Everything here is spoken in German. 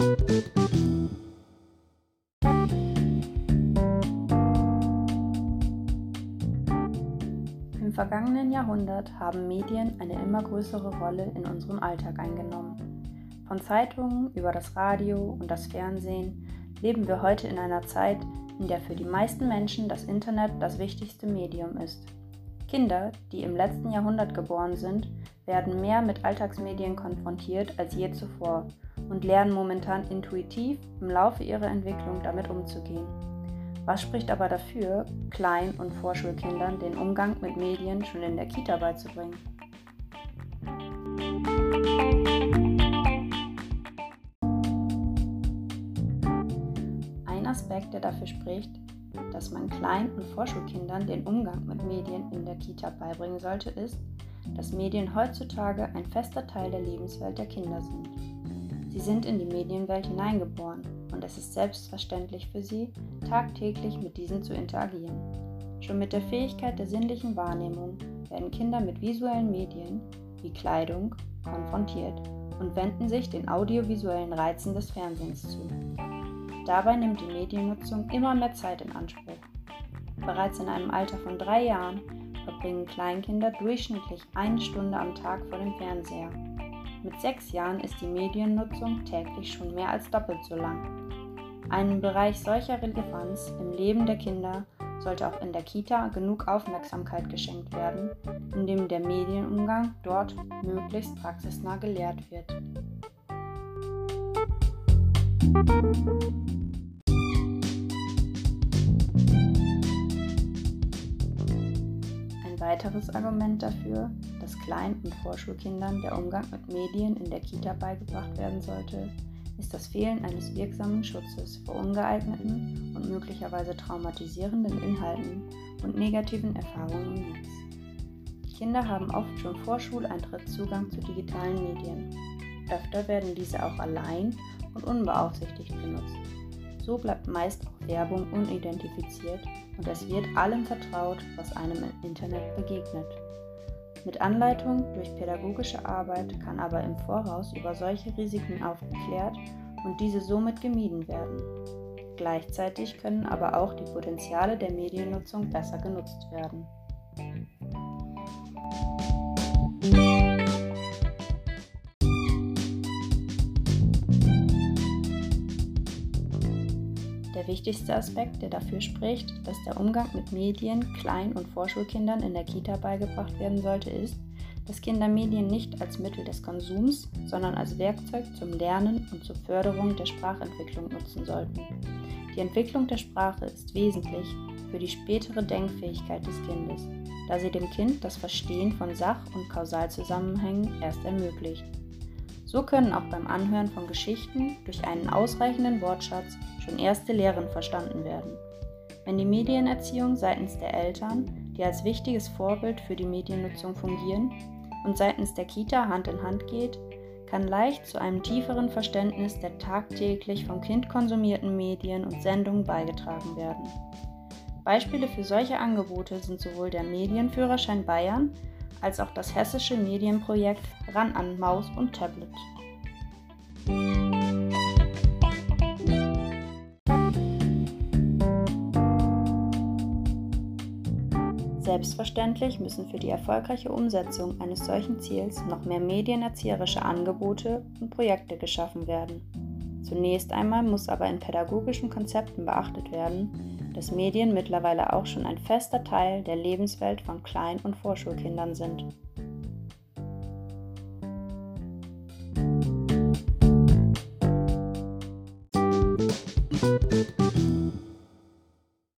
Im vergangenen Jahrhundert haben Medien eine immer größere Rolle in unserem Alltag eingenommen. Von Zeitungen über das Radio und das Fernsehen leben wir heute in einer Zeit, in der für die meisten Menschen das Internet das wichtigste Medium ist. Kinder, die im letzten Jahrhundert geboren sind, werden mehr mit Alltagsmedien konfrontiert als je zuvor und lernen momentan intuitiv im Laufe ihrer Entwicklung damit umzugehen. Was spricht aber dafür, Klein- und Vorschulkindern den Umgang mit Medien schon in der Kita beizubringen? Ein Aspekt, der dafür spricht, dass man Klein- und Vorschulkindern den Umgang mit Medien in der Kita beibringen sollte, ist, dass Medien heutzutage ein fester Teil der Lebenswelt der Kinder sind. Sie sind in die Medienwelt hineingeboren und es ist selbstverständlich für sie, tagtäglich mit diesen zu interagieren. Schon mit der Fähigkeit der sinnlichen Wahrnehmung werden Kinder mit visuellen Medien wie Kleidung konfrontiert und wenden sich den audiovisuellen Reizen des Fernsehens zu. Dabei nimmt die Mediennutzung immer mehr Zeit in Anspruch. Bereits in einem Alter von drei Jahren verbringen Kleinkinder durchschnittlich eine Stunde am Tag vor dem Fernseher. Mit sechs Jahren ist die Mediennutzung täglich schon mehr als doppelt so lang. Einem Bereich solcher Relevanz im Leben der Kinder sollte auch in der Kita genug Aufmerksamkeit geschenkt werden, indem der Medienumgang dort möglichst praxisnah gelehrt wird. Weiteres Argument dafür, dass Klein- und Vorschulkindern der Umgang mit Medien in der Kita beigebracht werden sollte, ist das Fehlen eines wirksamen Schutzes vor ungeeigneten und möglicherweise traumatisierenden Inhalten und negativen Erfahrungen im Netz. Kinder haben oft schon vor Schuleintritt Zugang zu digitalen Medien. Öfter werden diese auch allein und unbeaufsichtigt genutzt. So bleibt meist auch Werbung unidentifiziert und es wird allem vertraut, was einem im Internet begegnet. Mit Anleitung durch pädagogische Arbeit kann aber im Voraus über solche Risiken aufgeklärt und diese somit gemieden werden. Gleichzeitig können aber auch die Potenziale der Mediennutzung besser genutzt werden. Der wichtigste Aspekt, der dafür spricht, dass der Umgang mit Medien Klein- und Vorschulkindern in der Kita beigebracht werden sollte, ist, dass Kinder Medien nicht als Mittel des Konsums, sondern als Werkzeug zum Lernen und zur Förderung der Sprachentwicklung nutzen sollten. Die Entwicklung der Sprache ist wesentlich für die spätere Denkfähigkeit des Kindes, da sie dem Kind das Verstehen von Sach- und Kausalzusammenhängen erst ermöglicht. So können auch beim Anhören von Geschichten durch einen ausreichenden Wortschatz schon erste Lehren verstanden werden. Wenn die Medienerziehung seitens der Eltern, die als wichtiges Vorbild für die Mediennutzung fungieren, und seitens der Kita Hand in Hand geht, kann leicht zu einem tieferen Verständnis der tagtäglich vom Kind konsumierten Medien und Sendungen beigetragen werden. Beispiele für solche Angebote sind sowohl der Medienführerschein Bayern als auch das hessische Medienprojekt Ran an Maus und Tablet. Selbstverständlich müssen für die erfolgreiche Umsetzung eines solchen Ziels noch mehr medienerzieherische Angebote und Projekte geschaffen werden. Zunächst einmal muss aber in pädagogischen Konzepten beachtet werden, dass Medien mittlerweile auch schon ein fester Teil der Lebenswelt von Klein- und Vorschulkindern sind.